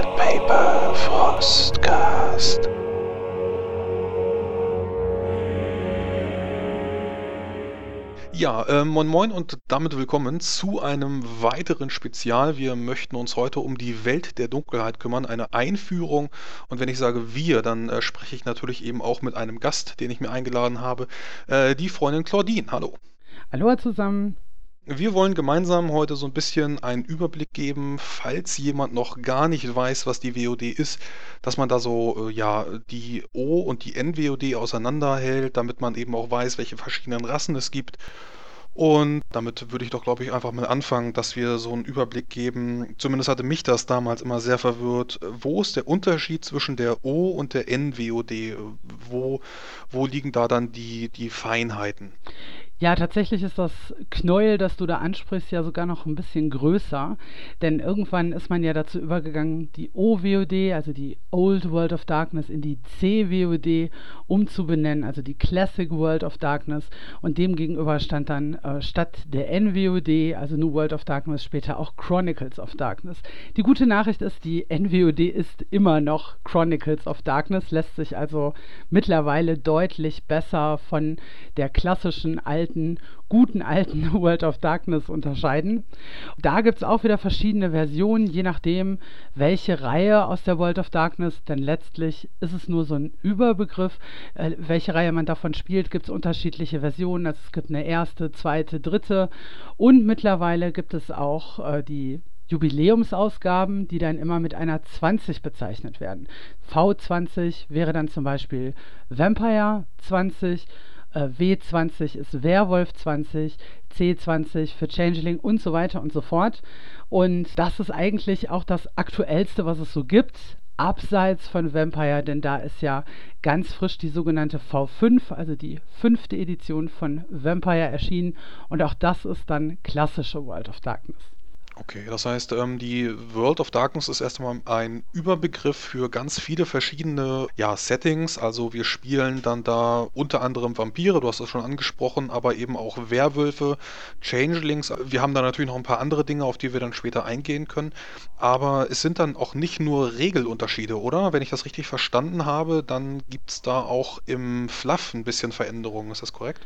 and Paper Frostcast. Ja, äh, moin moin und damit willkommen zu einem weiteren Spezial. Wir möchten uns heute um die Welt der Dunkelheit kümmern, eine Einführung. Und wenn ich sage wir, dann äh, spreche ich natürlich eben auch mit einem Gast, den ich mir eingeladen habe, äh, die Freundin Claudine. Hallo. Hallo zusammen. Wir wollen gemeinsam heute so ein bisschen einen Überblick geben, falls jemand noch gar nicht weiß, was die WOD ist, dass man da so, äh, ja, die O- und die N-WOD auseinanderhält, damit man eben auch weiß, welche verschiedenen Rassen es gibt. Und damit würde ich doch, glaube ich, einfach mal anfangen, dass wir so einen Überblick geben. Zumindest hatte mich das damals immer sehr verwirrt. Wo ist der Unterschied zwischen der O- und der N-WOD? Wo, wo liegen da dann die, die Feinheiten? Ja, tatsächlich ist das Knäuel, das du da ansprichst, ja sogar noch ein bisschen größer. Denn irgendwann ist man ja dazu übergegangen, die OWOD, also die Old World of Darkness, in die CWOD umzubenennen, also die Classic World of Darkness. Und demgegenüber stand dann äh, statt der NWOD, also New World of Darkness, später auch Chronicles of Darkness. Die gute Nachricht ist, die NWOD ist immer noch Chronicles of Darkness, lässt sich also mittlerweile deutlich besser von der klassischen alten alten, guten alten World of Darkness unterscheiden. Da gibt es auch wieder verschiedene Versionen, je nachdem, welche Reihe aus der World of Darkness, denn letztlich ist es nur so ein Überbegriff. Äh, welche Reihe man davon spielt, gibt es unterschiedliche Versionen. Also es gibt eine erste, zweite, dritte und mittlerweile gibt es auch äh, die Jubiläumsausgaben, die dann immer mit einer 20 bezeichnet werden. V20 wäre dann zum Beispiel Vampire 20 äh, W20 ist Werwolf 20, C20 für Changeling und so weiter und so fort. Und das ist eigentlich auch das aktuellste, was es so gibt, abseits von Vampire, denn da ist ja ganz frisch die sogenannte V5, also die fünfte Edition von Vampire erschienen. Und auch das ist dann klassische World of Darkness. Okay, das heißt, ähm, die World of Darkness ist erstmal ein Überbegriff für ganz viele verschiedene ja, Settings. Also wir spielen dann da unter anderem Vampire, du hast das schon angesprochen, aber eben auch Werwölfe, Changelings. Wir haben da natürlich noch ein paar andere Dinge, auf die wir dann später eingehen können. Aber es sind dann auch nicht nur Regelunterschiede, oder? Wenn ich das richtig verstanden habe, dann gibt es da auch im Fluff ein bisschen Veränderungen. Ist das korrekt?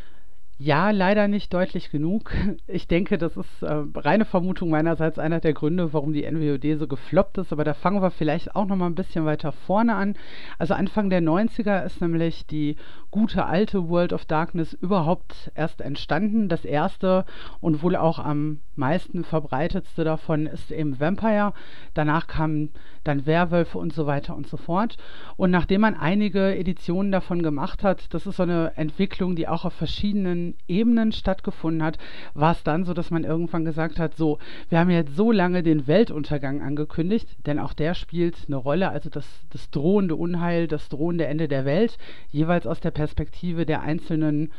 Ja, leider nicht deutlich genug. Ich denke, das ist äh, reine Vermutung meinerseits einer der Gründe, warum die NWOD so gefloppt ist. Aber da fangen wir vielleicht auch noch mal ein bisschen weiter vorne an. Also Anfang der 90er ist nämlich die gute alte World of Darkness überhaupt erst entstanden. Das erste und wohl auch am meisten verbreitetste davon ist eben Vampire. Danach kamen dann Werwölfe und so weiter und so fort. Und nachdem man einige Editionen davon gemacht hat, das ist so eine Entwicklung, die auch auf verschiedenen Ebenen stattgefunden hat, war es dann so, dass man irgendwann gesagt hat, so, wir haben jetzt so lange den Weltuntergang angekündigt, denn auch der spielt eine Rolle, also das, das drohende Unheil, das drohende Ende der Welt, jeweils aus der Perspektive der einzelnen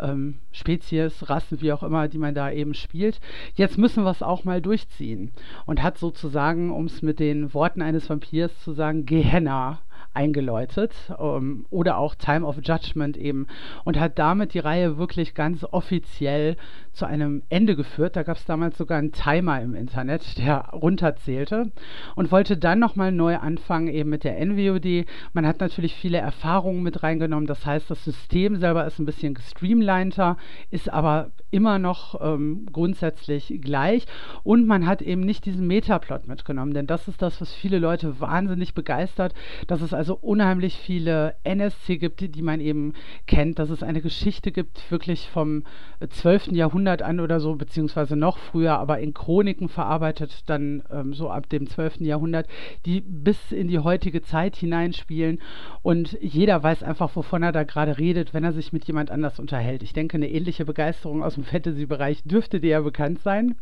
ähm, Spezies, Rassen, wie auch immer, die man da eben spielt. Jetzt müssen wir es auch mal durchziehen. Und hat sozusagen, um es mit den Worten eines Vampirs zu sagen, Gehenna eingeläutet ähm, oder auch Time of Judgment eben und hat damit die Reihe wirklich ganz offiziell zu einem Ende geführt. Da gab es damals sogar einen Timer im Internet, der runterzählte und wollte dann nochmal neu anfangen eben mit der NWOD. Man hat natürlich viele Erfahrungen mit reingenommen, das heißt, das System selber ist ein bisschen gestreamliner, ist aber immer noch ähm, grundsätzlich gleich und man hat eben nicht diesen Metaplot mitgenommen, denn das ist das, was viele Leute wahnsinnig begeistert, dass es also unheimlich viele NSC gibt, die man eben kennt, dass es eine Geschichte gibt, wirklich vom 12. Jahrhundert an oder so, beziehungsweise noch früher, aber in Chroniken verarbeitet, dann ähm, so ab dem 12. Jahrhundert, die bis in die heutige Zeit hineinspielen und jeder weiß einfach, wovon er da gerade redet, wenn er sich mit jemand anders unterhält. Ich denke, eine ähnliche Begeisterung aus dem Fantasy-Bereich dürfte dir ja bekannt sein.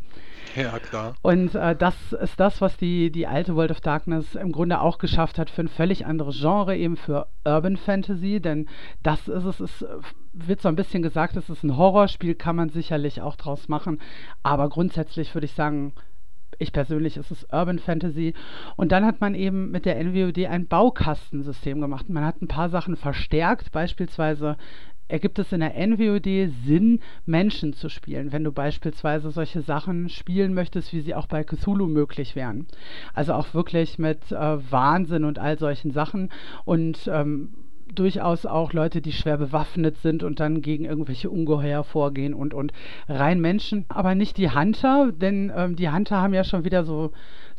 Ja, klar. Und äh, das ist das, was die, die alte World of Darkness im Grunde auch geschafft hat für ein völlig anderes Genre, eben für Urban Fantasy, denn das ist es, es wird so ein bisschen gesagt, es ist ein Horrorspiel, kann man sicherlich auch draus machen, aber grundsätzlich würde ich sagen, ich persönlich ist es Urban Fantasy. Und dann hat man eben mit der NWOD ein Baukastensystem gemacht. Man hat ein paar Sachen verstärkt, beispielsweise ergibt es in der NWOD Sinn, Menschen zu spielen, wenn du beispielsweise solche Sachen spielen möchtest, wie sie auch bei Cthulhu möglich wären. Also auch wirklich mit äh, Wahnsinn und all solchen Sachen und ähm, durchaus auch Leute, die schwer bewaffnet sind und dann gegen irgendwelche Ungeheuer vorgehen und, und. Rein Menschen, aber nicht die Hunter, denn ähm, die Hunter haben ja schon wieder so,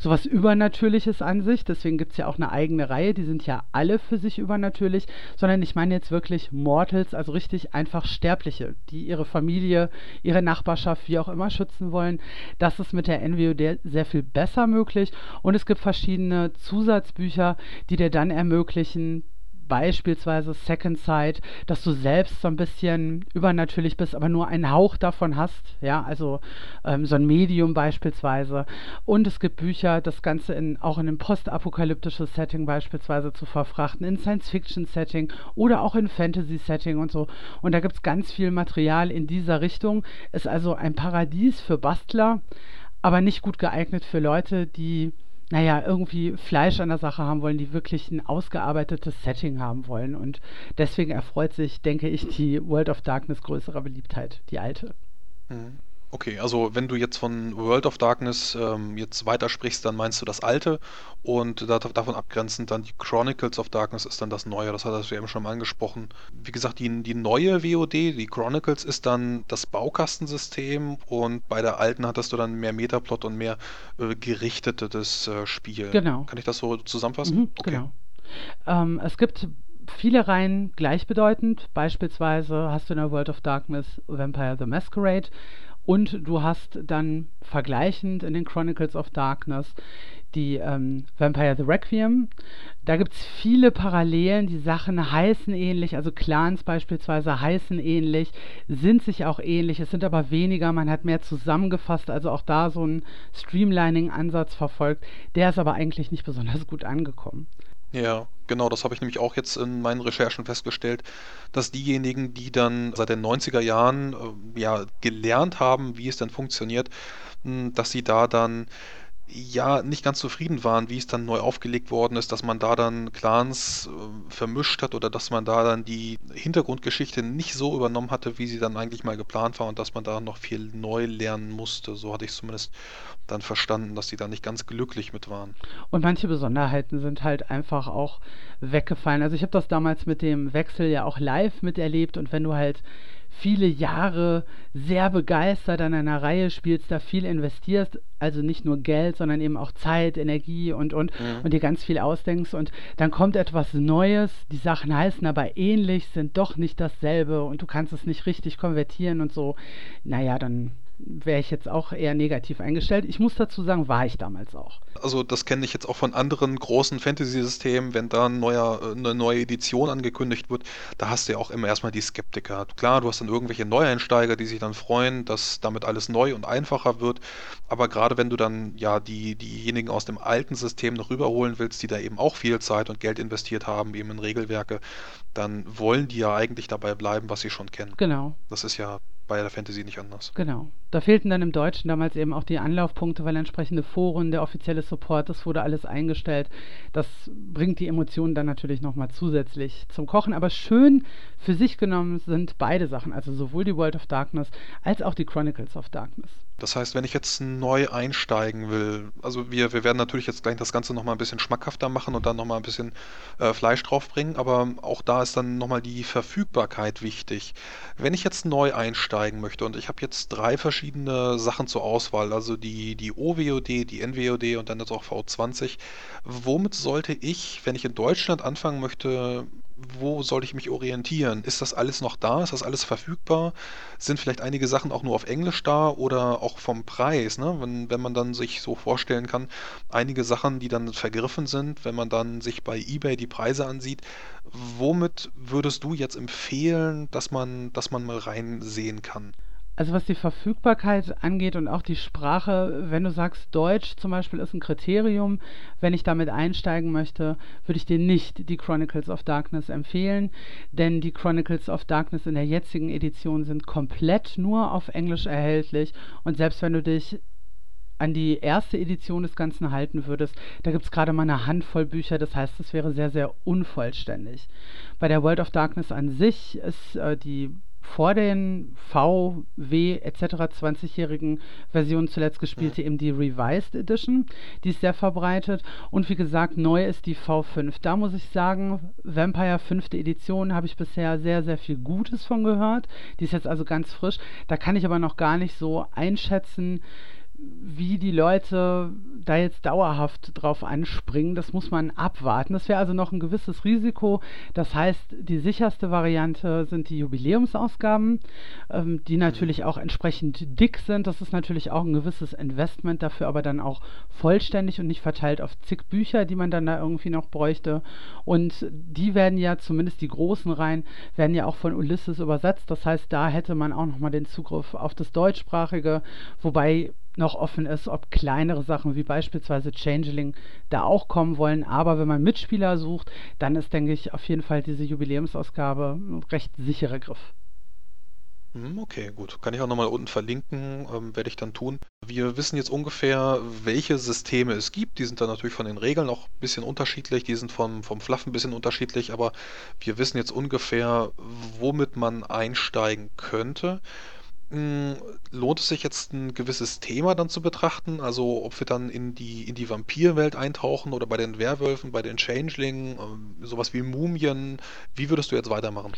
was Übernatürliches an sich, deswegen gibt es ja auch eine eigene Reihe, die sind ja alle für sich übernatürlich, sondern ich meine jetzt wirklich Mortals, also richtig einfach Sterbliche, die ihre Familie, ihre Nachbarschaft, wie auch immer schützen wollen. Das ist mit der NWOD sehr viel besser möglich. Und es gibt verschiedene Zusatzbücher, die dir dann ermöglichen, beispielsweise Second Sight, dass du selbst so ein bisschen übernatürlich bist, aber nur einen Hauch davon hast, ja, also ähm, so ein Medium beispielsweise. Und es gibt Bücher, das Ganze in, auch in ein postapokalyptisches Setting beispielsweise zu verfrachten, in Science-Fiction-Setting oder auch in Fantasy-Setting und so. Und da gibt es ganz viel Material in dieser Richtung. Ist also ein Paradies für Bastler, aber nicht gut geeignet für Leute, die naja, irgendwie Fleisch an der Sache haben wollen, die wirklich ein ausgearbeitetes Setting haben wollen. Und deswegen erfreut sich, denke ich, die World of Darkness größerer Beliebtheit, die alte. Mhm. Okay, also wenn du jetzt von World of Darkness ähm, jetzt weitersprichst, dann meinst du das alte und da, davon abgrenzend dann die Chronicles of Darkness ist dann das neue, das hattest du eben schon mal angesprochen. Wie gesagt, die, die neue WOD, die Chronicles, ist dann das Baukastensystem und bei der alten hattest du dann mehr Metaplot und mehr äh, gerichtetes äh, Spiel. Genau. Kann ich das so zusammenfassen? Mhm, okay. Genau. Ähm, es gibt viele Reihen gleichbedeutend. Beispielsweise hast du in der World of Darkness Vampire the Masquerade und du hast dann vergleichend in den Chronicles of Darkness die ähm, Vampire the Requiem. Da gibt es viele Parallelen. Die Sachen heißen ähnlich, also Clans beispielsweise heißen ähnlich, sind sich auch ähnlich. Es sind aber weniger. Man hat mehr zusammengefasst, also auch da so einen Streamlining-Ansatz verfolgt. Der ist aber eigentlich nicht besonders gut angekommen. Ja, genau, das habe ich nämlich auch jetzt in meinen Recherchen festgestellt, dass diejenigen, die dann seit den 90er Jahren äh, ja gelernt haben, wie es denn funktioniert, hm, dass sie da dann ja nicht ganz zufrieden waren, wie es dann neu aufgelegt worden ist, dass man da dann Clans äh, vermischt hat oder dass man da dann die Hintergrundgeschichte nicht so übernommen hatte, wie sie dann eigentlich mal geplant war und dass man da noch viel neu lernen musste. So hatte ich zumindest dann verstanden, dass sie da nicht ganz glücklich mit waren. Und manche Besonderheiten sind halt einfach auch weggefallen. Also ich habe das damals mit dem Wechsel ja auch live miterlebt und wenn du halt viele Jahre sehr begeistert an einer Reihe spielst, da viel investierst, also nicht nur Geld, sondern eben auch Zeit, Energie und und mhm. und dir ganz viel ausdenkst und dann kommt etwas Neues, die Sachen heißen aber ähnlich, sind doch nicht dasselbe und du kannst es nicht richtig konvertieren und so. Naja, dann wäre ich jetzt auch eher negativ eingestellt. Ich muss dazu sagen, war ich damals auch. Also das kenne ich jetzt auch von anderen großen Fantasy-Systemen, wenn da ein neuer, äh, eine neue Edition angekündigt wird, da hast du ja auch immer erstmal die Skeptiker. Klar, du hast dann irgendwelche Neueinsteiger, die sich dann freuen, dass damit alles neu und einfacher wird, aber gerade wenn du dann ja die, diejenigen aus dem alten System noch rüberholen willst, die da eben auch viel Zeit und Geld investiert haben, eben in Regelwerke, dann wollen die ja eigentlich dabei bleiben, was sie schon kennen. Genau. Das ist ja bei der Fantasy nicht anders. Genau. Da fehlten dann im Deutschen damals eben auch die Anlaufpunkte, weil entsprechende Foren, der offizielle Support, das wurde alles eingestellt. Das bringt die Emotionen dann natürlich nochmal zusätzlich zum Kochen. Aber schön für sich genommen sind beide Sachen, also sowohl die World of Darkness als auch die Chronicles of Darkness. Das heißt, wenn ich jetzt neu einsteigen will, also wir, wir werden natürlich jetzt gleich das Ganze nochmal ein bisschen schmackhafter machen und dann nochmal ein bisschen äh, Fleisch draufbringen, aber auch da ist dann nochmal die Verfügbarkeit wichtig. Wenn ich jetzt neu einsteigen möchte und ich habe jetzt drei verschiedene Sachen zur Auswahl, also die, die OWOD, die NWOD und dann jetzt auch V20, womit sollte ich, wenn ich in Deutschland anfangen möchte, wo soll ich mich orientieren? Ist das alles noch da? Ist das alles verfügbar? Sind vielleicht einige Sachen auch nur auf Englisch da oder auch vom Preis? Ne? Wenn, wenn man dann sich so vorstellen kann, einige Sachen, die dann vergriffen sind, wenn man dann sich bei eBay die Preise ansieht, womit würdest du jetzt empfehlen, dass man, dass man mal reinsehen kann? Also was die Verfügbarkeit angeht und auch die Sprache, wenn du sagst, Deutsch zum Beispiel ist ein Kriterium, wenn ich damit einsteigen möchte, würde ich dir nicht die Chronicles of Darkness empfehlen, denn die Chronicles of Darkness in der jetzigen Edition sind komplett nur auf Englisch erhältlich und selbst wenn du dich an die erste Edition des Ganzen halten würdest, da gibt es gerade mal eine Handvoll Bücher, das heißt, es wäre sehr, sehr unvollständig. Bei der World of Darkness an sich ist äh, die vor den VW etc. 20-jährigen Versionen zuletzt gespielte, eben die Revised Edition. Die ist sehr verbreitet. Und wie gesagt, neu ist die V5. Da muss ich sagen, Vampire 5. Edition habe ich bisher sehr, sehr viel Gutes von gehört. Die ist jetzt also ganz frisch. Da kann ich aber noch gar nicht so einschätzen, wie die Leute da jetzt dauerhaft drauf anspringen, das muss man abwarten. Das wäre also noch ein gewisses Risiko. Das heißt, die sicherste Variante sind die Jubiläumsausgaben, ähm, die natürlich auch entsprechend dick sind. Das ist natürlich auch ein gewisses Investment dafür, aber dann auch vollständig und nicht verteilt auf zig Bücher, die man dann da irgendwie noch bräuchte. Und die werden ja, zumindest die großen Reihen, werden ja auch von Ulysses übersetzt. Das heißt, da hätte man auch nochmal den Zugriff auf das Deutschsprachige, wobei noch offen ist, ob kleinere Sachen wie beispielsweise Changeling da auch kommen wollen. Aber wenn man Mitspieler sucht, dann ist, denke ich, auf jeden Fall diese Jubiläumsausgabe ein recht sicherer Griff. Hm, okay, gut. Kann ich auch nochmal unten verlinken, ähm, werde ich dann tun. Wir wissen jetzt ungefähr, welche Systeme es gibt. Die sind dann natürlich von den Regeln auch ein bisschen unterschiedlich, die sind vom, vom Fluff ein bisschen unterschiedlich, aber wir wissen jetzt ungefähr, womit man einsteigen könnte. Hm, lohnt es sich jetzt ein gewisses Thema dann zu betrachten? Also ob wir dann in die, in die Vampirwelt eintauchen oder bei den Werwölfen, bei den Changelingen, ähm, sowas wie Mumien. Wie würdest du jetzt weitermachen?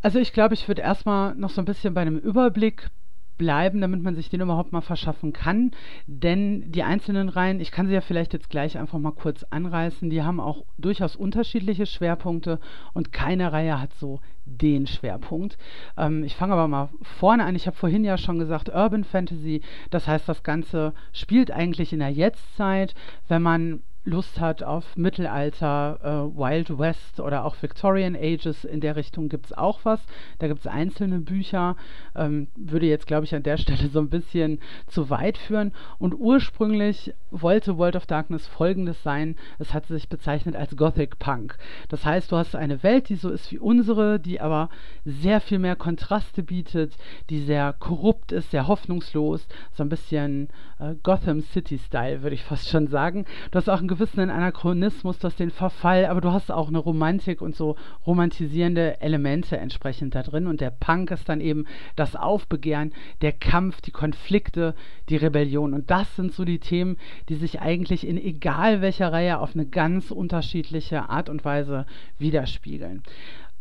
Also ich glaube, ich würde erstmal noch so ein bisschen bei einem Überblick bleiben, damit man sich den überhaupt mal verschaffen kann. Denn die einzelnen Reihen, ich kann sie ja vielleicht jetzt gleich einfach mal kurz anreißen, die haben auch durchaus unterschiedliche Schwerpunkte und keine Reihe hat so den Schwerpunkt. Ähm, ich fange aber mal vorne an. Ich habe vorhin ja schon gesagt, Urban Fantasy, das heißt, das Ganze spielt eigentlich in der Jetztzeit, wenn man Lust hat auf Mittelalter, äh, Wild West oder auch Victorian Ages, in der Richtung gibt es auch was. Da gibt es einzelne Bücher, ähm, würde jetzt, glaube ich, an der Stelle so ein bisschen zu weit führen. Und ursprünglich wollte World of Darkness folgendes sein: Es hat sich bezeichnet als Gothic Punk. Das heißt, du hast eine Welt, die so ist wie unsere, die aber sehr viel mehr Kontraste bietet, die sehr korrupt ist, sehr hoffnungslos, so ein bisschen äh, Gotham City-Style, würde ich fast schon sagen. Du hast auch ein gewissen Anachronismus, du hast den Verfall, aber du hast auch eine Romantik und so romantisierende Elemente entsprechend da drin. Und der Punk ist dann eben das Aufbegehren, der Kampf, die Konflikte, die Rebellion. Und das sind so die Themen, die sich eigentlich in egal welcher Reihe auf eine ganz unterschiedliche Art und Weise widerspiegeln.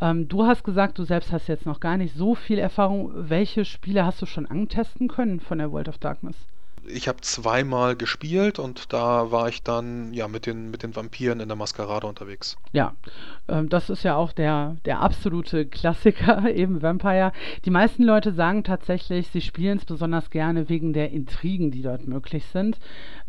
Ähm, du hast gesagt, du selbst hast jetzt noch gar nicht so viel Erfahrung. Welche Spiele hast du schon antesten können von der World of Darkness? Ich habe zweimal gespielt und da war ich dann ja mit den, mit den Vampiren in der Maskerade unterwegs. Ja, ähm, das ist ja auch der, der absolute Klassiker, eben Vampire. Die meisten Leute sagen tatsächlich, sie spielen es besonders gerne wegen der Intrigen, die dort möglich sind.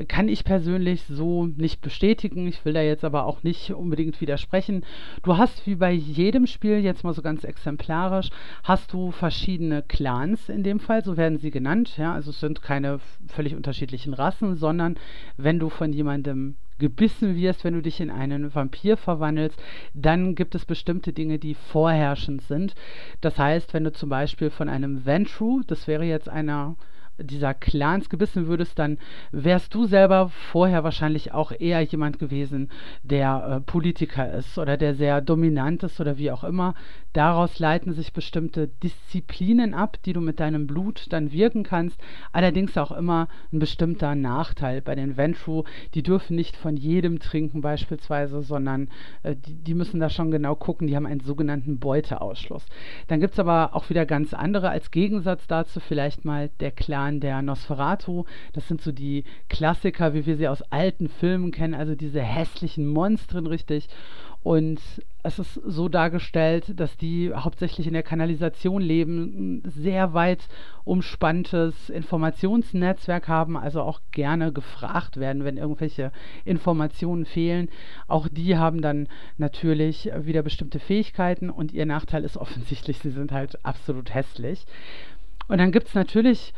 Kann ich persönlich so nicht bestätigen. Ich will da jetzt aber auch nicht unbedingt widersprechen. Du hast wie bei jedem Spiel, jetzt mal so ganz exemplarisch, hast du verschiedene Clans in dem Fall, so werden sie genannt. Ja, also es sind keine völlig völlig unterschiedlichen Rassen, sondern wenn du von jemandem gebissen wirst, wenn du dich in einen Vampir verwandelst, dann gibt es bestimmte Dinge, die vorherrschend sind. Das heißt, wenn du zum Beispiel von einem Ventru, das wäre jetzt einer dieser Clans gebissen würdest, dann wärst du selber vorher wahrscheinlich auch eher jemand gewesen, der äh, Politiker ist oder der sehr dominant ist oder wie auch immer. Daraus leiten sich bestimmte Disziplinen ab, die du mit deinem Blut dann wirken kannst. Allerdings auch immer ein bestimmter Nachteil bei den Ventru. Die dürfen nicht von jedem trinken beispielsweise, sondern äh, die, die müssen da schon genau gucken. Die haben einen sogenannten Beuteausschluss. Dann gibt es aber auch wieder ganz andere als Gegensatz dazu vielleicht mal der Clan Jahren der Nosferatu. Das sind so die Klassiker, wie wir sie aus alten Filmen kennen, also diese hässlichen Monstren richtig. Und es ist so dargestellt, dass die hauptsächlich in der Kanalisation leben, ein sehr weit umspanntes Informationsnetzwerk haben, also auch gerne gefragt werden, wenn irgendwelche Informationen fehlen. Auch die haben dann natürlich wieder bestimmte Fähigkeiten und ihr Nachteil ist offensichtlich, sie sind halt absolut hässlich. Und dann gibt es natürlich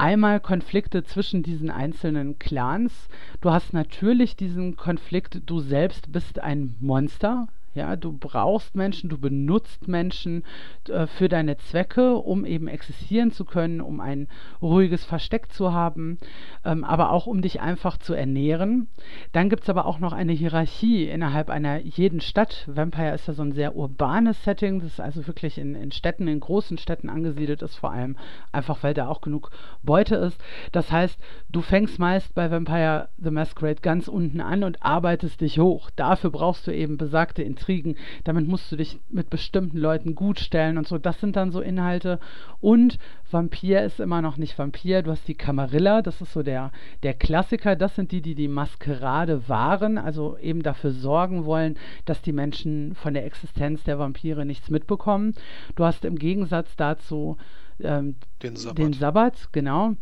einmal Konflikte zwischen diesen einzelnen Clans. Du hast natürlich diesen Konflikt, du selbst bist ein Monster. Ja, du brauchst Menschen, du benutzt Menschen äh, für deine Zwecke, um eben existieren zu können, um ein ruhiges Versteck zu haben, ähm, aber auch um dich einfach zu ernähren. Dann gibt es aber auch noch eine Hierarchie innerhalb einer jeden Stadt. Vampire ist ja so ein sehr urbanes Setting, das ist also wirklich in, in Städten, in großen Städten angesiedelt ist, vor allem einfach, weil da auch genug Beute ist. Das heißt, du fängst meist bei Vampire the Masquerade ganz unten an und arbeitest dich hoch. Dafür brauchst du eben besagte Intrigen. Damit musst du dich mit bestimmten Leuten gut stellen und so. Das sind dann so Inhalte. Und Vampir ist immer noch nicht Vampir. Du hast die Camarilla, das ist so der, der Klassiker. Das sind die, die die Maskerade wahren, also eben dafür sorgen wollen, dass die Menschen von der Existenz der Vampire nichts mitbekommen. Du hast im Gegensatz dazu ähm, den Sabbat. Den Sabbat, genau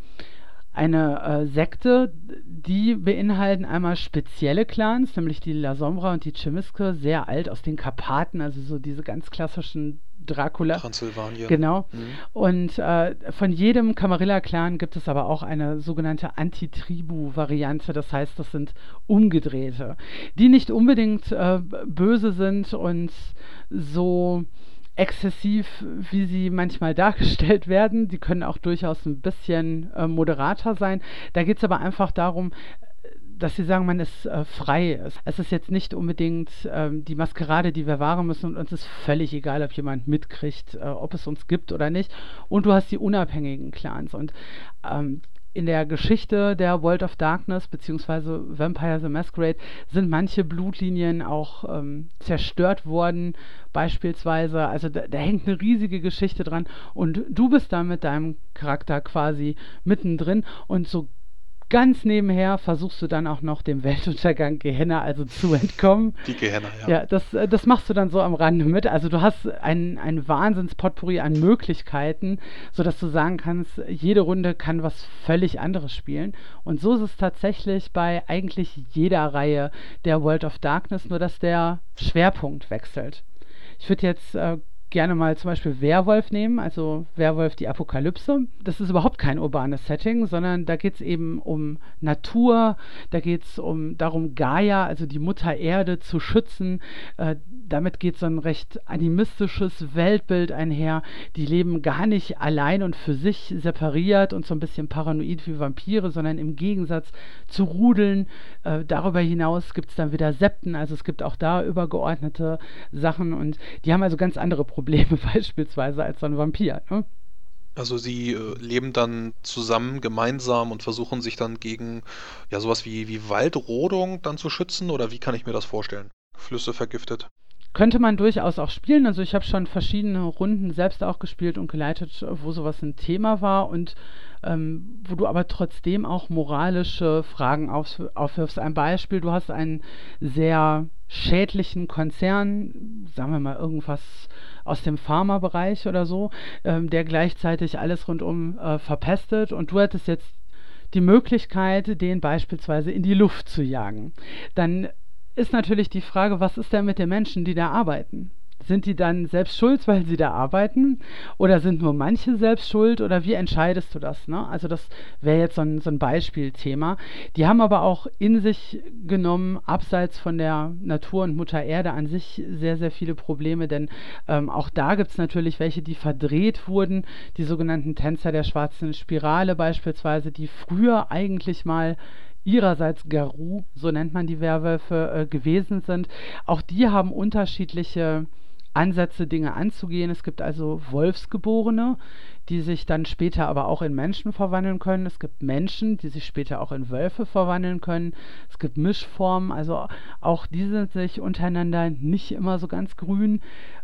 eine äh, Sekte, die beinhalten einmal spezielle Clans, nämlich die La Sombra und die Chemiske, sehr alt aus den Karpaten, also so diese ganz klassischen Dracula. Transsilvanien. Genau. Mhm. Und äh, von jedem Camarilla-Clan gibt es aber auch eine sogenannte Antitribu-Variante. Das heißt, das sind Umgedrehte, die nicht unbedingt äh, böse sind und so exzessiv, wie sie manchmal dargestellt werden. Die können auch durchaus ein bisschen äh, moderater sein. Da geht es aber einfach darum, dass sie sagen, man ist äh, frei. Es ist jetzt nicht unbedingt ähm, die Maskerade, die wir wahren müssen und uns ist völlig egal, ob jemand mitkriegt, äh, ob es uns gibt oder nicht. Und du hast die unabhängigen Clans und ähm, in der Geschichte der World of Darkness bzw. Vampire the Masquerade sind manche Blutlinien auch ähm, zerstört worden, beispielsweise. Also da, da, hängt eine riesige Geschichte dran und du bist da mit deinem Charakter quasi mittendrin und so ganz nebenher versuchst du dann auch noch dem Weltuntergang Gehenna also zu entkommen. Die Gehenna, ja. Ja, das, äh, das machst du dann so am Rande mit. Also du hast ein, ein Wahnsinnspotpourri an Möglichkeiten, sodass du sagen kannst, jede Runde kann was völlig anderes spielen. Und so ist es tatsächlich bei eigentlich jeder Reihe der World of Darkness, nur dass der Schwerpunkt wechselt. Ich würde jetzt äh, gerne mal zum Beispiel Werwolf nehmen, also Werwolf die Apokalypse. Das ist überhaupt kein urbanes Setting, sondern da geht es eben um Natur, da geht es um darum, Gaia, also die Mutter Erde, zu schützen. Äh, damit geht so ein recht animistisches Weltbild einher. Die leben gar nicht allein und für sich separiert und so ein bisschen paranoid wie Vampire, sondern im Gegensatz zu Rudeln. Äh, darüber hinaus gibt es dann wieder Septen, also es gibt auch da übergeordnete Sachen und die haben also ganz andere Probleme. Probleme beispielsweise als so ein Vampir. Ne? Also sie äh, leben dann zusammen, gemeinsam und versuchen sich dann gegen ja sowas wie, wie Waldrodung dann zu schützen oder wie kann ich mir das vorstellen? Flüsse vergiftet. Könnte man durchaus auch spielen. Also ich habe schon verschiedene Runden selbst auch gespielt und geleitet, wo sowas ein Thema war und ähm, wo du aber trotzdem auch moralische Fragen auf, aufwirfst. Ein Beispiel, du hast einen sehr schädlichen Konzern, sagen wir mal irgendwas aus dem Pharmabereich oder so, ähm, der gleichzeitig alles rundum äh, verpestet und du hättest jetzt die Möglichkeit, den beispielsweise in die Luft zu jagen. Dann ist natürlich die Frage, was ist denn mit den Menschen, die da arbeiten? Sind die dann selbst schuld, weil sie da arbeiten? Oder sind nur manche selbst schuld? Oder wie entscheidest du das? Ne? Also das wäre jetzt so ein, so ein Beispielthema. Die haben aber auch in sich genommen, abseits von der Natur und Mutter Erde an sich, sehr, sehr viele Probleme. Denn ähm, auch da gibt es natürlich welche, die verdreht wurden. Die sogenannten Tänzer der schwarzen Spirale beispielsweise, die früher eigentlich mal ihrerseits Garou, so nennt man die Werwölfe, äh, gewesen sind. Auch die haben unterschiedliche Ansätze, Dinge anzugehen. Es gibt also Wolfsgeborene, die sich dann später aber auch in Menschen verwandeln können. Es gibt Menschen, die sich später auch in Wölfe verwandeln können. Es gibt Mischformen, also auch die sind sich untereinander nicht immer so ganz grün.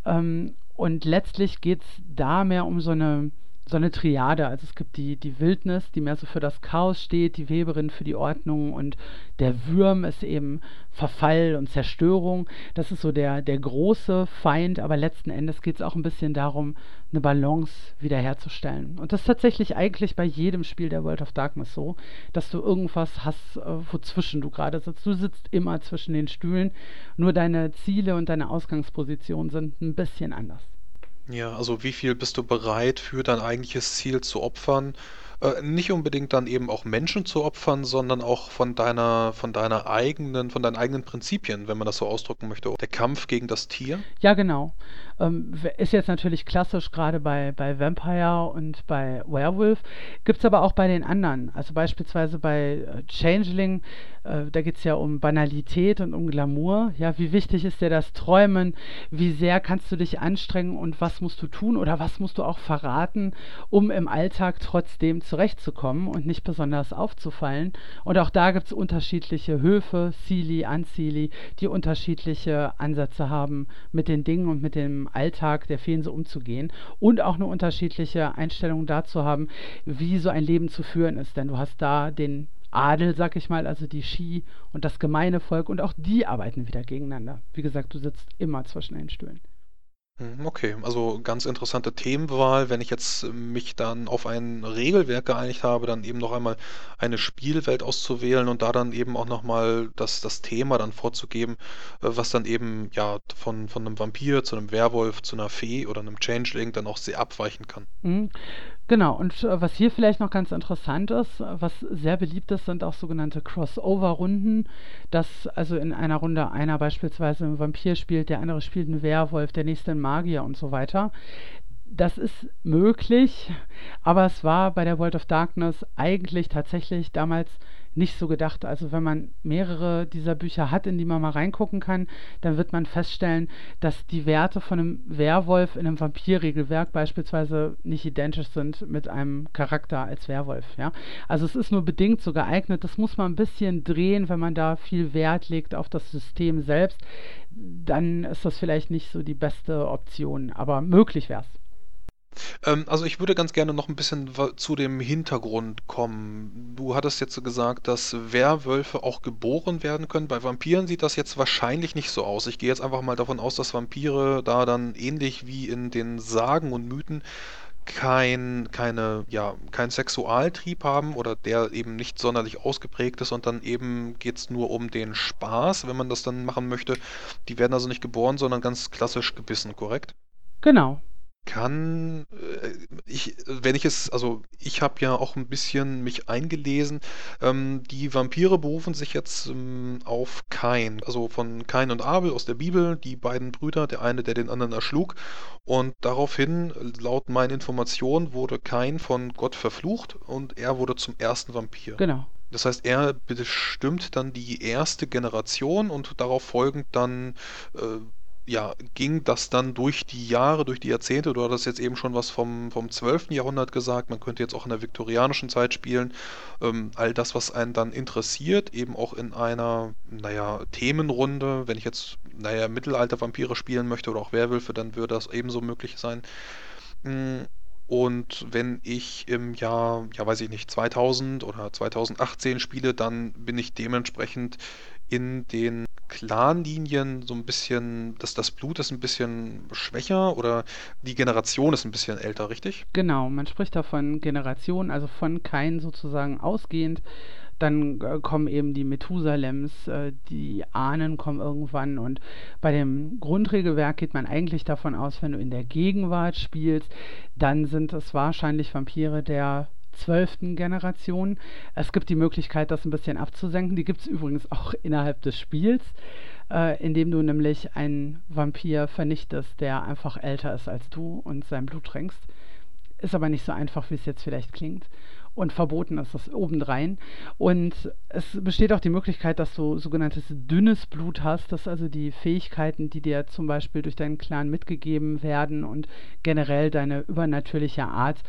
Ähm, und letztlich geht es da mehr um so eine so eine Triade. Also es gibt die, die Wildnis, die mehr so für das Chaos steht, die Weberin für die Ordnung und der Würm ist eben Verfall und Zerstörung. Das ist so der, der große Feind, aber letzten Endes geht es auch ein bisschen darum, eine Balance wiederherzustellen. Und das ist tatsächlich eigentlich bei jedem Spiel der World of Darkness so, dass du irgendwas hast, äh, wozwischen du gerade sitzt. Du sitzt immer zwischen den Stühlen, nur deine Ziele und deine Ausgangsposition sind ein bisschen anders. Ja, also wie viel bist du bereit für dein eigentliches Ziel zu opfern? Äh, nicht unbedingt dann eben auch Menschen zu opfern, sondern auch von deiner von deiner eigenen von deinen eigenen Prinzipien, wenn man das so ausdrücken möchte. Der Kampf gegen das Tier? Ja, genau. Ähm, ist jetzt natürlich klassisch gerade bei, bei Vampire und bei Werewolf. Gibt es aber auch bei den anderen. Also beispielsweise bei äh, Changeling, äh, da geht es ja um Banalität und um Glamour. Ja, wie wichtig ist dir das Träumen? Wie sehr kannst du dich anstrengen und was musst du tun oder was musst du auch verraten, um im Alltag trotzdem zurechtzukommen und nicht besonders aufzufallen? Und auch da gibt es unterschiedliche Höfe, Sili, Anzili, die unterschiedliche Ansätze haben mit den Dingen und mit dem Alltag der Feen so umzugehen und auch eine unterschiedliche Einstellung dazu haben, wie so ein Leben zu führen ist. Denn du hast da den Adel, sag ich mal, also die Ski und das gemeine Volk und auch die arbeiten wieder gegeneinander. Wie gesagt, du sitzt immer zwischen den Stühlen. Mhm, okay, also ganz interessante Themenwahl. Wenn ich jetzt mich dann auf ein Regelwerk geeinigt habe, dann eben noch einmal eine Spielwelt auszuwählen und da dann eben auch nochmal das, das Thema dann vorzugeben, äh, was dann eben ja von, von einem Vampir zu einem Werwolf, zu einer Fee oder einem Changeling dann auch sehr abweichen kann. Mhm. Genau, und äh, was hier vielleicht noch ganz interessant ist, was sehr beliebt ist, sind auch sogenannte Crossover-Runden, dass also in einer Runde einer beispielsweise einen Vampir spielt, der andere spielt einen Werwolf, der nächste einen Magier und so weiter. Das ist möglich, aber es war bei der World of Darkness eigentlich tatsächlich damals nicht so gedacht. Also wenn man mehrere dieser Bücher hat, in die man mal reingucken kann, dann wird man feststellen, dass die Werte von einem Werwolf in einem Vampirregelwerk beispielsweise nicht identisch sind mit einem Charakter als Werwolf. Ja? Also es ist nur bedingt so geeignet. Das muss man ein bisschen drehen, wenn man da viel Wert legt auf das System selbst. Dann ist das vielleicht nicht so die beste Option, aber möglich wäre es. Ähm, also ich würde ganz gerne noch ein bisschen zu dem Hintergrund kommen. Du hattest jetzt gesagt, dass Werwölfe auch geboren werden können. Bei Vampiren sieht das jetzt wahrscheinlich nicht so aus. Ich gehe jetzt einfach mal davon aus, dass Vampire da dann ähnlich wie in den Sagen und Mythen kein, keine, ja, keinen Sexualtrieb haben oder der eben nicht sonderlich ausgeprägt ist und dann eben geht es nur um den Spaß, wenn man das dann machen möchte. Die werden also nicht geboren, sondern ganz klassisch gebissen, korrekt? Genau, kann, äh, ich, wenn ich es, also ich habe ja auch ein bisschen mich eingelesen. Ähm, die Vampire berufen sich jetzt ähm, auf Kain, also von Kain und Abel aus der Bibel, die beiden Brüder, der eine, der den anderen erschlug. Und daraufhin, laut meinen Informationen, wurde Kain von Gott verflucht und er wurde zum ersten Vampir. Genau. Das heißt, er bestimmt dann die erste Generation und darauf folgend dann äh, ja, ging das dann durch die Jahre, durch die Jahrzehnte? Du hattest jetzt eben schon was vom, vom 12. Jahrhundert gesagt, man könnte jetzt auch in der viktorianischen Zeit spielen. Ähm, all das, was einen dann interessiert, eben auch in einer, naja, Themenrunde. Wenn ich jetzt, naja, Mittelalter-Vampire spielen möchte oder auch Werwölfe, dann würde das ebenso möglich sein. Hm, und wenn ich im Jahr, ja weiß ich nicht, 2000 oder 2018 spiele, dann bin ich dementsprechend in den Clanlinien so ein bisschen, dass das Blut ist ein bisschen schwächer oder die Generation ist ein bisschen älter, richtig? Genau, man spricht da von Generation, also von Kain sozusagen ausgehend. Dann äh, kommen eben die Methusalems, äh, die Ahnen kommen irgendwann und bei dem Grundregelwerk geht man eigentlich davon aus, wenn du in der Gegenwart spielst, dann sind es wahrscheinlich Vampire der zwölften Generation. Es gibt die Möglichkeit, das ein bisschen abzusenken. Die gibt es übrigens auch innerhalb des Spiels, äh, indem du nämlich einen Vampir vernichtest, der einfach älter ist als du und sein Blut trinkst. Ist aber nicht so einfach, wie es jetzt vielleicht klingt. Und verboten ist das obendrein. Und es besteht auch die Möglichkeit, dass du sogenanntes dünnes Blut hast, dass also die Fähigkeiten, die dir zum Beispiel durch deinen Clan mitgegeben werden und generell deine übernatürliche Art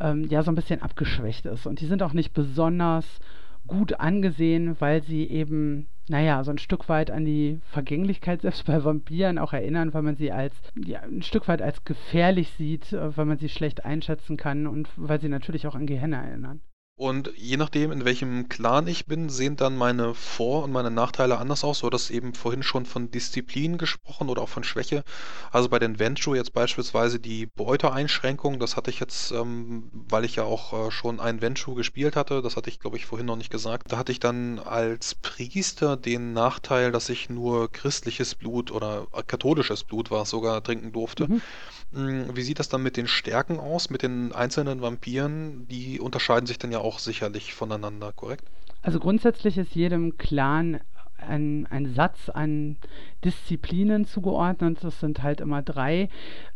ähm, ja so ein bisschen abgeschwächt ist. Und die sind auch nicht besonders gut angesehen, weil sie eben, naja, so ein Stück weit an die Vergänglichkeit selbst bei Vampiren auch erinnern, weil man sie als, ja, ein Stück weit als gefährlich sieht, äh, weil man sie schlecht einschätzen kann und weil sie natürlich auch an Gehenna erinnern. Und je nachdem, in welchem Clan ich bin, sehen dann meine Vor- und meine Nachteile anders aus. Du hattest eben vorhin schon von Disziplin gesprochen oder auch von Schwäche. Also bei den Venture jetzt beispielsweise die Beuteeinschränkung, das hatte ich jetzt, ähm, weil ich ja auch äh, schon ein Venture gespielt hatte, das hatte ich glaube ich vorhin noch nicht gesagt. Da hatte ich dann als Priester den Nachteil, dass ich nur christliches Blut oder katholisches Blut war sogar trinken durfte. Mhm. Hm, wie sieht das dann mit den Stärken aus, mit den einzelnen Vampiren? Die unterscheiden sich dann ja auch sicherlich voneinander, korrekt? Also grundsätzlich ist jedem Clan ein, ein Satz an Disziplinen zugeordnet. Das sind halt immer drei,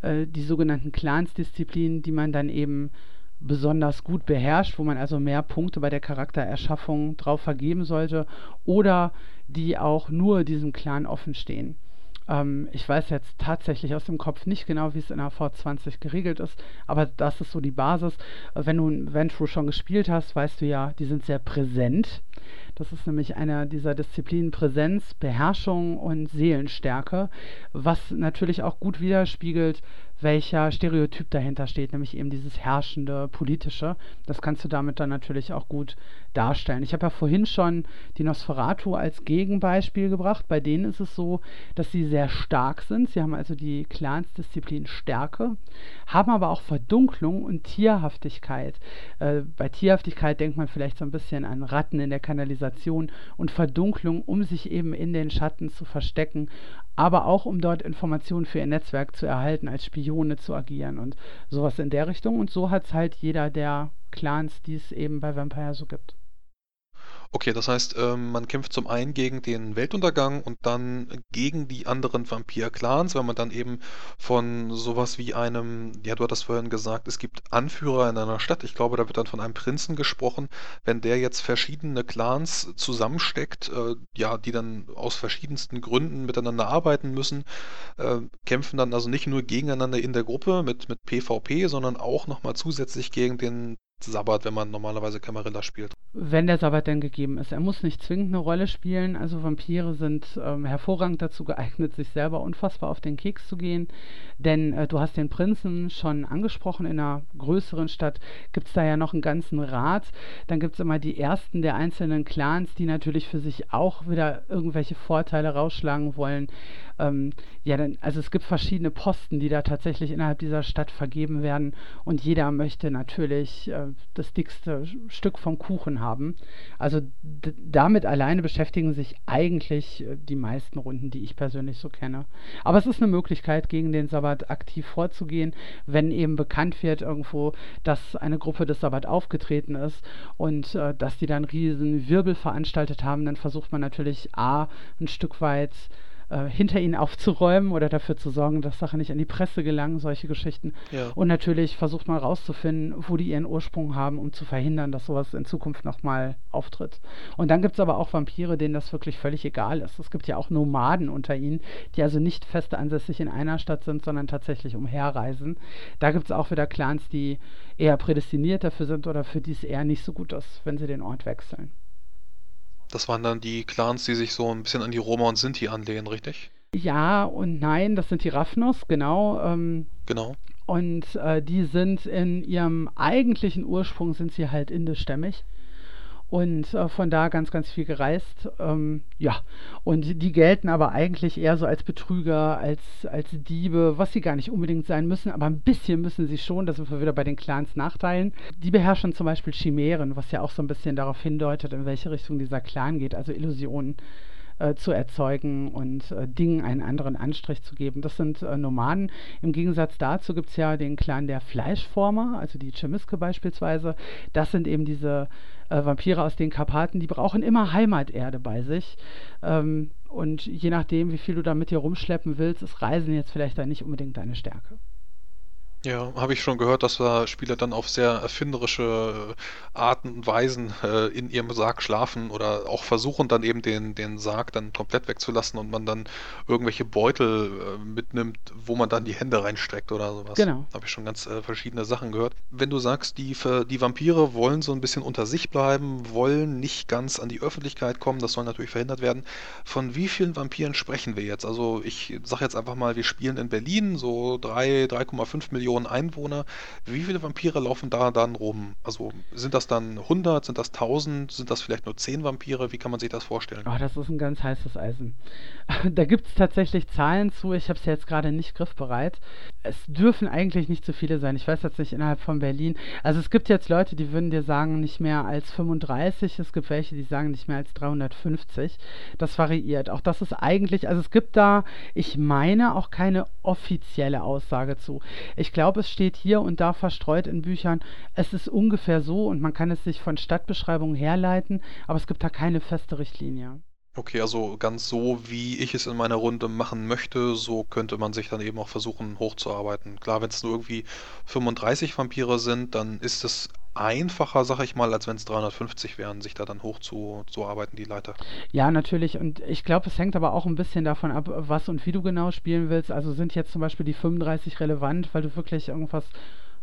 äh, die sogenannten Clansdisziplinen, die man dann eben besonders gut beherrscht, wo man also mehr Punkte bei der Charaktererschaffung drauf vergeben sollte oder die auch nur diesem Clan offen stehen. Ähm, ich weiß jetzt tatsächlich aus dem Kopf nicht genau, wie es in der V20 geregelt ist, aber das ist so die Basis. Äh, wenn du ein Ventru schon gespielt hast, weißt du ja, die sind sehr präsent. Das ist nämlich einer dieser Disziplinen Präsenz, Beherrschung und Seelenstärke, was natürlich auch gut widerspiegelt, welcher Stereotyp dahinter steht, nämlich eben dieses herrschende politische. Das kannst du damit dann natürlich auch gut darstellen. Ich habe ja vorhin schon die Nosferatu als Gegenbeispiel gebracht. Bei denen ist es so, dass sie sehr stark sind. Sie haben also die Clansdisziplin Stärke, haben aber auch Verdunklung und Tierhaftigkeit. Äh, bei Tierhaftigkeit denkt man vielleicht so ein bisschen an Ratten in der Kanalisation und Verdunklung, um sich eben in den Schatten zu verstecken, aber auch um dort Informationen für ihr Netzwerk zu erhalten, als Spione zu agieren und sowas in der Richtung. Und so hat es halt jeder der Clans, die es eben bei Vampire so gibt. Okay, das heißt, ähm, man kämpft zum einen gegen den Weltuntergang und dann gegen die anderen Vampir-Clans, wenn man dann eben von sowas wie einem, ja, du hattest vorhin gesagt, es gibt Anführer in einer Stadt. Ich glaube, da wird dann von einem Prinzen gesprochen. Wenn der jetzt verschiedene Clans zusammensteckt, äh, ja, die dann aus verschiedensten Gründen miteinander arbeiten müssen, äh, kämpfen dann also nicht nur gegeneinander in der Gruppe mit, mit PvP, sondern auch nochmal zusätzlich gegen den Sabbat, wenn man normalerweise Camarilla spielt. Wenn der Sabbat denn gegeben ist. Er muss nicht zwingend eine Rolle spielen. Also Vampire sind ähm, hervorragend dazu geeignet, sich selber unfassbar auf den Keks zu gehen. Denn äh, du hast den Prinzen schon angesprochen, in einer größeren Stadt gibt es da ja noch einen ganzen Rat. Dann gibt es immer die ersten der einzelnen Clans, die natürlich für sich auch wieder irgendwelche Vorteile rausschlagen wollen. Ähm, ja, dann, also es gibt verschiedene Posten, die da tatsächlich innerhalb dieser Stadt vergeben werden. Und jeder möchte natürlich äh, das dickste Stück vom Kuchen haben. Also damit alleine beschäftigen sich eigentlich äh, die meisten Runden, die ich persönlich so kenne. Aber es ist eine Möglichkeit, gegen den Sabbat aktiv vorzugehen, wenn eben bekannt wird irgendwo, dass eine Gruppe des Sabbat aufgetreten ist und äh, dass die dann riesen Wirbel veranstaltet haben, dann versucht man natürlich A, ein Stück weit äh, hinter ihnen aufzuräumen oder dafür zu sorgen, dass Sachen nicht an die Presse gelangen, solche Geschichten. Ja. Und natürlich versucht man rauszufinden, wo die ihren Ursprung haben, um zu verhindern, dass sowas in Zukunft nochmal auftritt. Und dann gibt es aber auch Vampire, denen das wirklich völlig egal ist. Es gibt ja auch Nomaden unter ihnen, die also nicht fest ansässig in einer Stadt sind, sondern tatsächlich umherreisen. Da gibt es auch wieder Clans, die eher prädestiniert dafür sind oder für die es eher nicht so gut ist, wenn sie den Ort wechseln. Das waren dann die Clans, die sich so ein bisschen an die Roma und Sinti anlehnen, richtig? Ja und nein, das sind die Raffnos, genau. Ähm, genau. Und äh, die sind in ihrem eigentlichen Ursprung sind sie halt indischstämmig und äh, von da ganz, ganz viel gereist. Ähm, ja, und die gelten aber eigentlich eher so als Betrüger, als, als Diebe, was sie gar nicht unbedingt sein müssen, aber ein bisschen müssen sie schon, da sind wir wieder bei den Clans Nachteilen. Die beherrschen zum Beispiel Chimären, was ja auch so ein bisschen darauf hindeutet, in welche Richtung dieser Clan geht, also Illusionen äh, zu erzeugen und äh, Dingen einen anderen Anstrich zu geben. Das sind äh, Nomaden. Im Gegensatz dazu gibt es ja den Clan der Fleischformer, also die Chemiske beispielsweise. Das sind eben diese äh, Vampire aus den Karpaten, die brauchen immer Heimaterde bei sich. Ähm, und je nachdem, wie viel du da mit dir rumschleppen willst, ist Reisen jetzt vielleicht dann nicht unbedingt deine Stärke. Ja, habe ich schon gehört, dass da Spieler dann auf sehr erfinderische äh, Arten und Weisen äh, in ihrem Sarg schlafen oder auch versuchen dann eben den, den Sarg dann komplett wegzulassen und man dann irgendwelche Beutel äh, mitnimmt, wo man dann die Hände reinstreckt oder sowas. Genau. Habe ich schon ganz äh, verschiedene Sachen gehört. Wenn du sagst, die, die Vampire wollen so ein bisschen unter sich bleiben, wollen nicht ganz an die Öffentlichkeit kommen, das soll natürlich verhindert werden. Von wie vielen Vampiren sprechen wir jetzt? Also ich sage jetzt einfach mal, wir spielen in Berlin so 3, 3,5 Millionen Millionen Einwohner. Wie viele Vampire laufen da dann rum? Also sind das dann 100, sind das 1000, sind das vielleicht nur 10 Vampire? Wie kann man sich das vorstellen? Oh, das ist ein ganz heißes Eisen. da gibt es tatsächlich Zahlen zu. Ich habe es jetzt gerade nicht griffbereit. Es dürfen eigentlich nicht zu viele sein. Ich weiß jetzt nicht innerhalb von Berlin. Also es gibt jetzt Leute, die würden dir sagen, nicht mehr als 35. Es gibt welche, die sagen nicht mehr als 350. Das variiert. Auch das ist eigentlich, also es gibt da, ich meine, auch keine offizielle Aussage zu. Ich glaube, es steht hier und da verstreut in Büchern, es ist ungefähr so und man kann es sich von Stadtbeschreibungen herleiten, aber es gibt da keine feste Richtlinie. Okay, also ganz so, wie ich es in meiner Runde machen möchte, so könnte man sich dann eben auch versuchen hochzuarbeiten. Klar, wenn es nur irgendwie 35 Vampire sind, dann ist es einfacher, sag ich mal, als wenn es 350 wären, sich da dann hochzuarbeiten, die Leiter. Ja, natürlich. Und ich glaube, es hängt aber auch ein bisschen davon ab, was und wie du genau spielen willst. Also sind jetzt zum Beispiel die 35 relevant, weil du wirklich irgendwas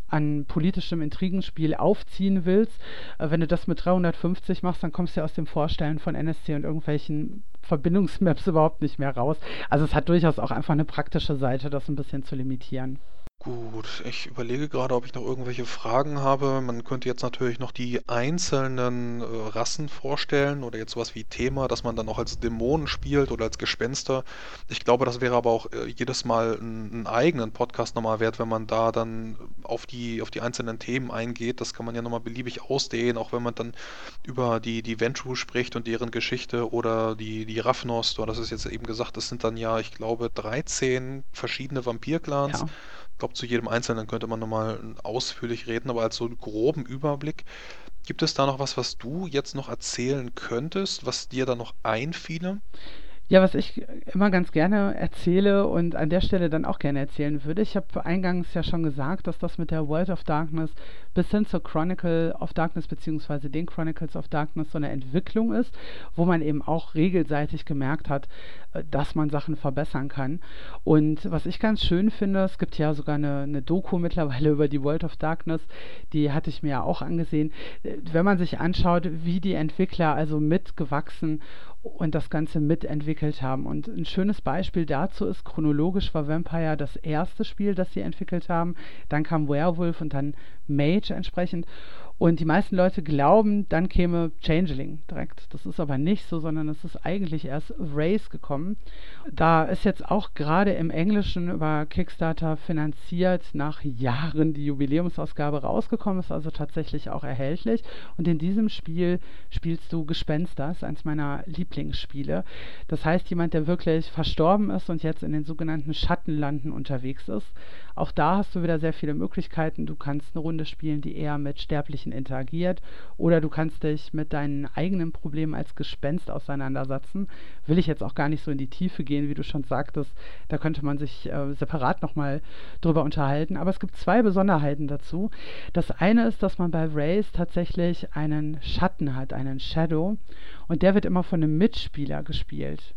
an politischem Intrigenspiel aufziehen willst. Äh, wenn du das mit 350 machst, dann kommst du ja aus dem Vorstellen von NSC und irgendwelchen Verbindungsmaps überhaupt nicht mehr raus. Also es hat durchaus auch einfach eine praktische Seite, das ein bisschen zu limitieren. Gut, ich überlege gerade, ob ich noch irgendwelche Fragen habe. Man könnte jetzt natürlich noch die einzelnen äh, Rassen vorstellen oder jetzt sowas wie Thema, dass man dann auch als Dämonen spielt oder als Gespenster. Ich glaube, das wäre aber auch äh, jedes Mal einen eigenen Podcast nochmal wert, wenn man da dann auf die, auf die einzelnen Themen eingeht. Das kann man ja nochmal beliebig ausdehnen, auch wenn man dann über die, die Ventru spricht und deren Geschichte oder die, die Raffnos, du hattest es jetzt eben gesagt, das sind dann ja, ich glaube, 13 verschiedene Vampir-Clans. Ja glaube, zu jedem Einzelnen könnte man nochmal ausführlich reden, aber als so einen groben Überblick, gibt es da noch was, was du jetzt noch erzählen könntest, was dir da noch einfiele? Ja, was ich immer ganz gerne erzähle und an der Stelle dann auch gerne erzählen würde, ich habe eingangs ja schon gesagt, dass das mit der World of Darkness bis hin zur Chronicle of Darkness beziehungsweise den Chronicles of Darkness so eine Entwicklung ist, wo man eben auch regelseitig gemerkt hat, äh, dass man Sachen verbessern kann. Und was ich ganz schön finde, es gibt ja sogar eine, eine Doku mittlerweile über die World of Darkness, die hatte ich mir ja auch angesehen. Äh, wenn man sich anschaut, wie die Entwickler also mitgewachsen und das Ganze mitentwickelt haben. Und ein schönes Beispiel dazu ist, chronologisch war Vampire das erste Spiel, das sie entwickelt haben. Dann kam Werewolf und dann Mage entsprechend. Und die meisten Leute glauben, dann käme Changeling direkt. Das ist aber nicht so, sondern es ist eigentlich erst Race gekommen. Da ist jetzt auch gerade im Englischen über Kickstarter finanziert nach Jahren die Jubiläumsausgabe rausgekommen, ist also tatsächlich auch erhältlich. Und in diesem Spiel spielst du Gespenster, ist eines meiner Lieblingsspiele. Das heißt, jemand, der wirklich verstorben ist und jetzt in den sogenannten Schattenlanden unterwegs ist. Auch da hast du wieder sehr viele Möglichkeiten. Du kannst eine Runde spielen, die eher mit Sterblichen interagiert, oder du kannst dich mit deinen eigenen Problemen als Gespenst auseinandersetzen. Will ich jetzt auch gar nicht so in die Tiefe gehen, wie du schon sagtest. Da könnte man sich äh, separat nochmal drüber unterhalten. Aber es gibt zwei Besonderheiten dazu. Das eine ist, dass man bei Race tatsächlich einen Schatten hat, einen Shadow, und der wird immer von einem Mitspieler gespielt.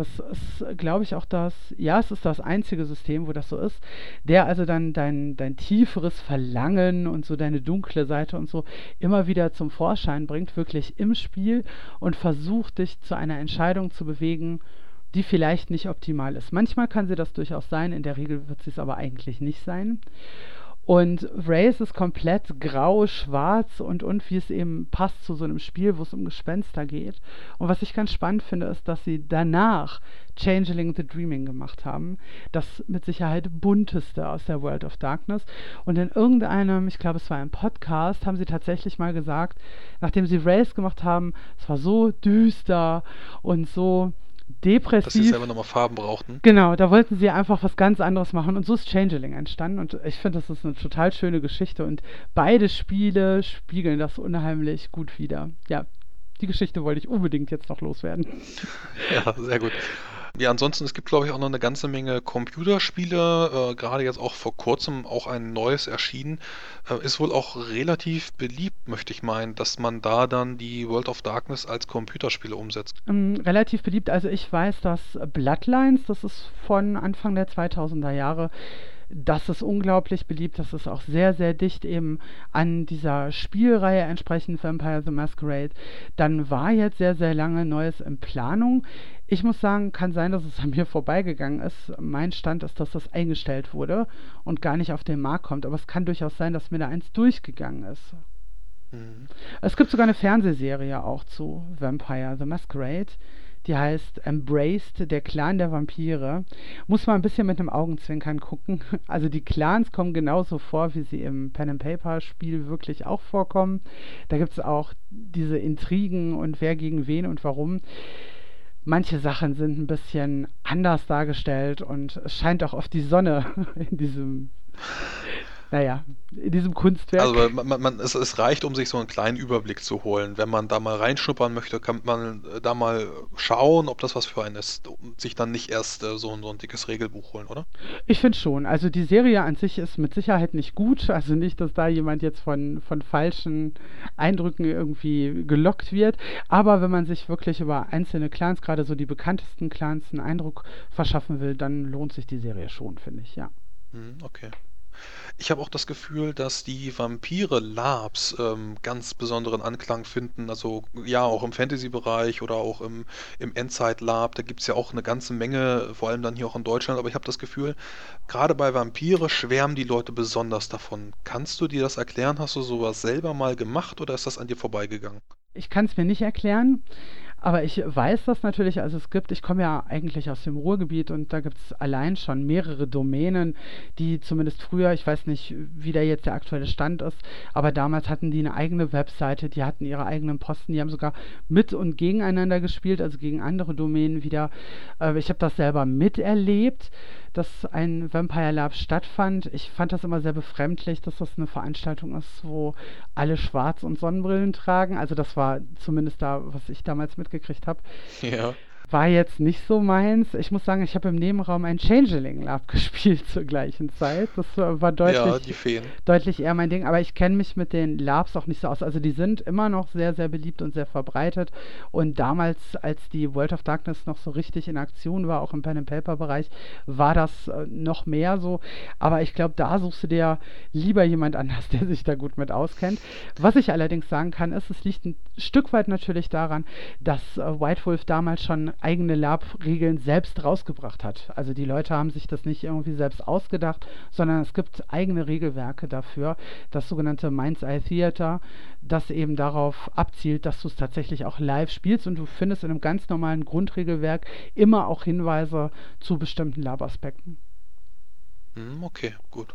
Das ist, glaube ich, auch das, ja, es ist das einzige System, wo das so ist, der also dann dein, dein tieferes Verlangen und so deine dunkle Seite und so immer wieder zum Vorschein bringt, wirklich im Spiel und versucht dich zu einer Entscheidung zu bewegen, die vielleicht nicht optimal ist. Manchmal kann sie das durchaus sein, in der Regel wird sie es aber eigentlich nicht sein. Und Race ist komplett grau, schwarz und, und wie es eben passt zu so einem Spiel, wo es um Gespenster geht. Und was ich ganz spannend finde, ist, dass sie danach Changeling the Dreaming gemacht haben. Das mit Sicherheit bunteste aus der World of Darkness. Und in irgendeinem, ich glaube, es war ein Podcast, haben sie tatsächlich mal gesagt, nachdem sie Race gemacht haben, es war so düster und so depressiv. Dass sie selber nochmal Farben brauchten. Genau, da wollten sie einfach was ganz anderes machen und so ist Changeling entstanden und ich finde, das ist eine total schöne Geschichte und beide Spiele spiegeln das unheimlich gut wider. Ja, die Geschichte wollte ich unbedingt jetzt noch loswerden. Ja, sehr gut. Ja, ansonsten, es gibt, glaube ich, auch noch eine ganze Menge Computerspiele. Äh, gerade jetzt auch vor kurzem auch ein neues erschienen. Äh, ist wohl auch relativ beliebt, möchte ich meinen, dass man da dann die World of Darkness als Computerspiele umsetzt. Ähm, relativ beliebt. Also ich weiß, dass Bloodlines, das ist von Anfang der 2000er Jahre, Das ist unglaublich beliebt. Das ist auch sehr, sehr dicht eben an dieser Spielreihe entsprechend Vampire the Masquerade. Dann war jetzt sehr, sehr lange Neues in Planung. Ich muss sagen, kann sein, dass es an mir vorbeigegangen ist. Mein Stand ist, dass das eingestellt wurde und gar nicht auf den Markt kommt. Aber es kann durchaus sein, dass mir da eins durchgegangen ist. Mhm. Es gibt sogar eine Fernsehserie auch zu Vampire the Masquerade. Die heißt Embraced, der Clan der Vampire. Muss man ein bisschen mit einem Augenzwinkern gucken. Also die Clans kommen genauso vor, wie sie im Pen and Paper Spiel wirklich auch vorkommen. Da gibt es auch diese Intrigen und wer gegen wen und warum. Manche Sachen sind ein bisschen anders dargestellt und es scheint auch oft die Sonne in diesem naja, in diesem Kunstwerk. Also man, man, es, es, reicht, um sich so einen kleinen Überblick zu holen. Wenn man da mal reinschnuppern möchte, kann man äh, da mal schauen, ob das was für einen ist und sich dann nicht erst äh, so, so, ein dickes Regelbuch holen, oder? Ich finde schon. Also die Serie an sich ist mit Sicherheit nicht gut. Also nicht, dass da jemand jetzt von, von falschen Eindrücken irgendwie gelockt wird. Aber wenn man sich wirklich über einzelne Clans, gerade so die bekanntesten Clans, einen Eindruck verschaffen will, dann lohnt sich die Serie schon, finde ich, ja. Hm, okay. Ich habe auch das Gefühl, dass die Vampire-Labs ähm, ganz besonderen Anklang finden. Also ja, auch im Fantasy-Bereich oder auch im, im Endzeit-Lab. Da gibt es ja auch eine ganze Menge, vor allem dann hier auch in Deutschland. Aber ich habe das Gefühl, gerade bei Vampire schwärmen die Leute besonders davon. Kannst du dir das erklären? Hast du sowas selber mal gemacht oder ist das an dir vorbeigegangen? Ich kann es mir nicht erklären. Aber ich weiß das natürlich, also es gibt, ich komme ja eigentlich aus dem Ruhrgebiet und da gibt es allein schon mehrere Domänen, die zumindest früher, ich weiß nicht, wie da jetzt der aktuelle Stand ist, aber damals hatten die eine eigene Webseite, die hatten ihre eigenen Posten, die haben sogar mit und gegeneinander gespielt, also gegen andere Domänen wieder. Äh, ich habe das selber miterlebt dass ein Vampire Lab stattfand. Ich fand das immer sehr befremdlich, dass das eine Veranstaltung ist, wo alle schwarz und Sonnenbrillen tragen. Also das war zumindest da, was ich damals mitgekriegt habe. Ja war jetzt nicht so meins. Ich muss sagen, ich habe im Nebenraum ein Changeling Lab gespielt zur gleichen Zeit. Das war deutlich, ja, deutlich eher mein Ding. Aber ich kenne mich mit den Labs auch nicht so aus. Also die sind immer noch sehr, sehr beliebt und sehr verbreitet. Und damals, als die World of Darkness noch so richtig in Aktion war, auch im Pen and Paper Bereich, war das äh, noch mehr so. Aber ich glaube, da suchst du dir lieber jemand anders, der sich da gut mit auskennt. Was ich allerdings sagen kann, ist, es liegt ein Stück weit natürlich daran, dass äh, White Wolf damals schon eigene Lab-Regeln selbst rausgebracht hat. Also die Leute haben sich das nicht irgendwie selbst ausgedacht, sondern es gibt eigene Regelwerke dafür, das sogenannte Mind's Eye Theater, das eben darauf abzielt, dass du es tatsächlich auch live spielst und du findest in einem ganz normalen Grundregelwerk immer auch Hinweise zu bestimmten Lab-Aspekten. Hm, okay, gut.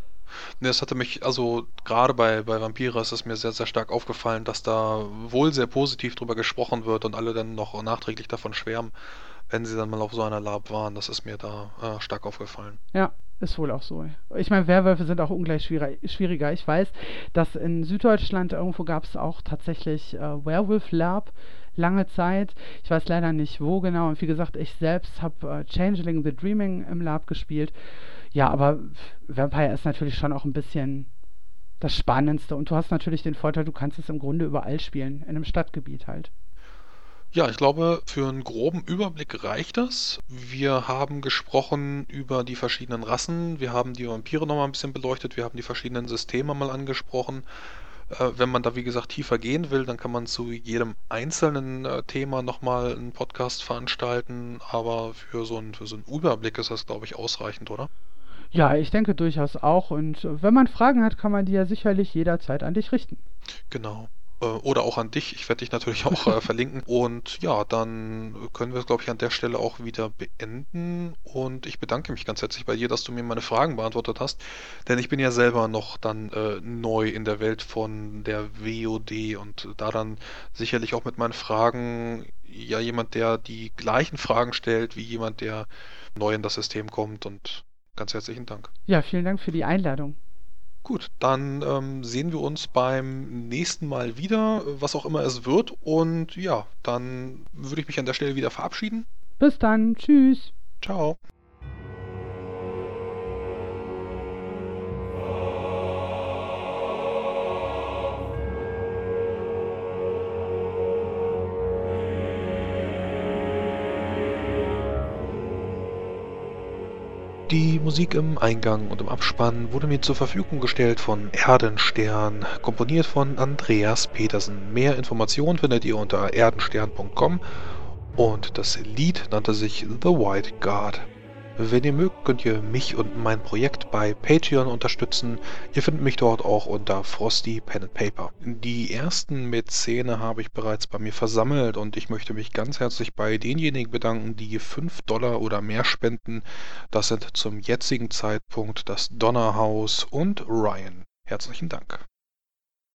Ne, das hatte mich, also gerade bei, bei Vampire ist es mir sehr, sehr stark aufgefallen, dass da wohl sehr positiv drüber gesprochen wird und alle dann noch nachträglich davon schwärmen, wenn sie dann mal auf so einer Lab waren. Das ist mir da äh, stark aufgefallen. Ja, ist wohl auch so. Ich meine, Werwölfe sind auch ungleich schwieriger. Ich weiß, dass in Süddeutschland irgendwo gab es auch tatsächlich äh, Werewolf Lab lange Zeit. Ich weiß leider nicht wo genau. Und wie gesagt, ich selbst habe äh, Changeling the Dreaming im Lab gespielt. Ja, aber Vampire ist natürlich schon auch ein bisschen das Spannendste. Und du hast natürlich den Vorteil, du kannst es im Grunde überall spielen, in einem Stadtgebiet halt. Ja, ich glaube, für einen groben Überblick reicht das. Wir haben gesprochen über die verschiedenen Rassen, wir haben die Vampire nochmal ein bisschen beleuchtet, wir haben die verschiedenen Systeme mal angesprochen. Äh, wenn man da, wie gesagt, tiefer gehen will, dann kann man zu jedem einzelnen äh, Thema nochmal einen Podcast veranstalten, aber für so, einen, für so einen Überblick ist das, glaube ich, ausreichend, oder? Ja, ich denke durchaus auch. Und wenn man Fragen hat, kann man die ja sicherlich jederzeit an dich richten. Genau. Äh, oder auch an dich. Ich werde dich natürlich auch äh, verlinken. Und ja, dann können wir es, glaube ich, an der Stelle auch wieder beenden. Und ich bedanke mich ganz herzlich bei dir, dass du mir meine Fragen beantwortet hast. Denn ich bin ja selber noch dann äh, neu in der Welt von der WOD und da dann sicherlich auch mit meinen Fragen ja jemand, der die gleichen Fragen stellt wie jemand, der neu in das System kommt. Und Ganz herzlichen Dank. Ja, vielen Dank für die Einladung. Gut, dann ähm, sehen wir uns beim nächsten Mal wieder, was auch immer es wird. Und ja, dann würde ich mich an der Stelle wieder verabschieden. Bis dann. Tschüss. Ciao. Musik im Eingang und im Abspann wurde mir zur Verfügung gestellt von Erdenstern, komponiert von Andreas Petersen. Mehr Informationen findet ihr unter erdenstern.com und das Lied nannte sich The White Guard. Wenn ihr mögt, könnt ihr mich und mein Projekt bei Patreon unterstützen. Ihr findet mich dort auch unter Frosty Pen and Paper. Die ersten Mäzene habe ich bereits bei mir versammelt und ich möchte mich ganz herzlich bei denjenigen bedanken, die 5 Dollar oder mehr spenden. Das sind zum jetzigen Zeitpunkt das Donnerhaus und Ryan. Herzlichen Dank.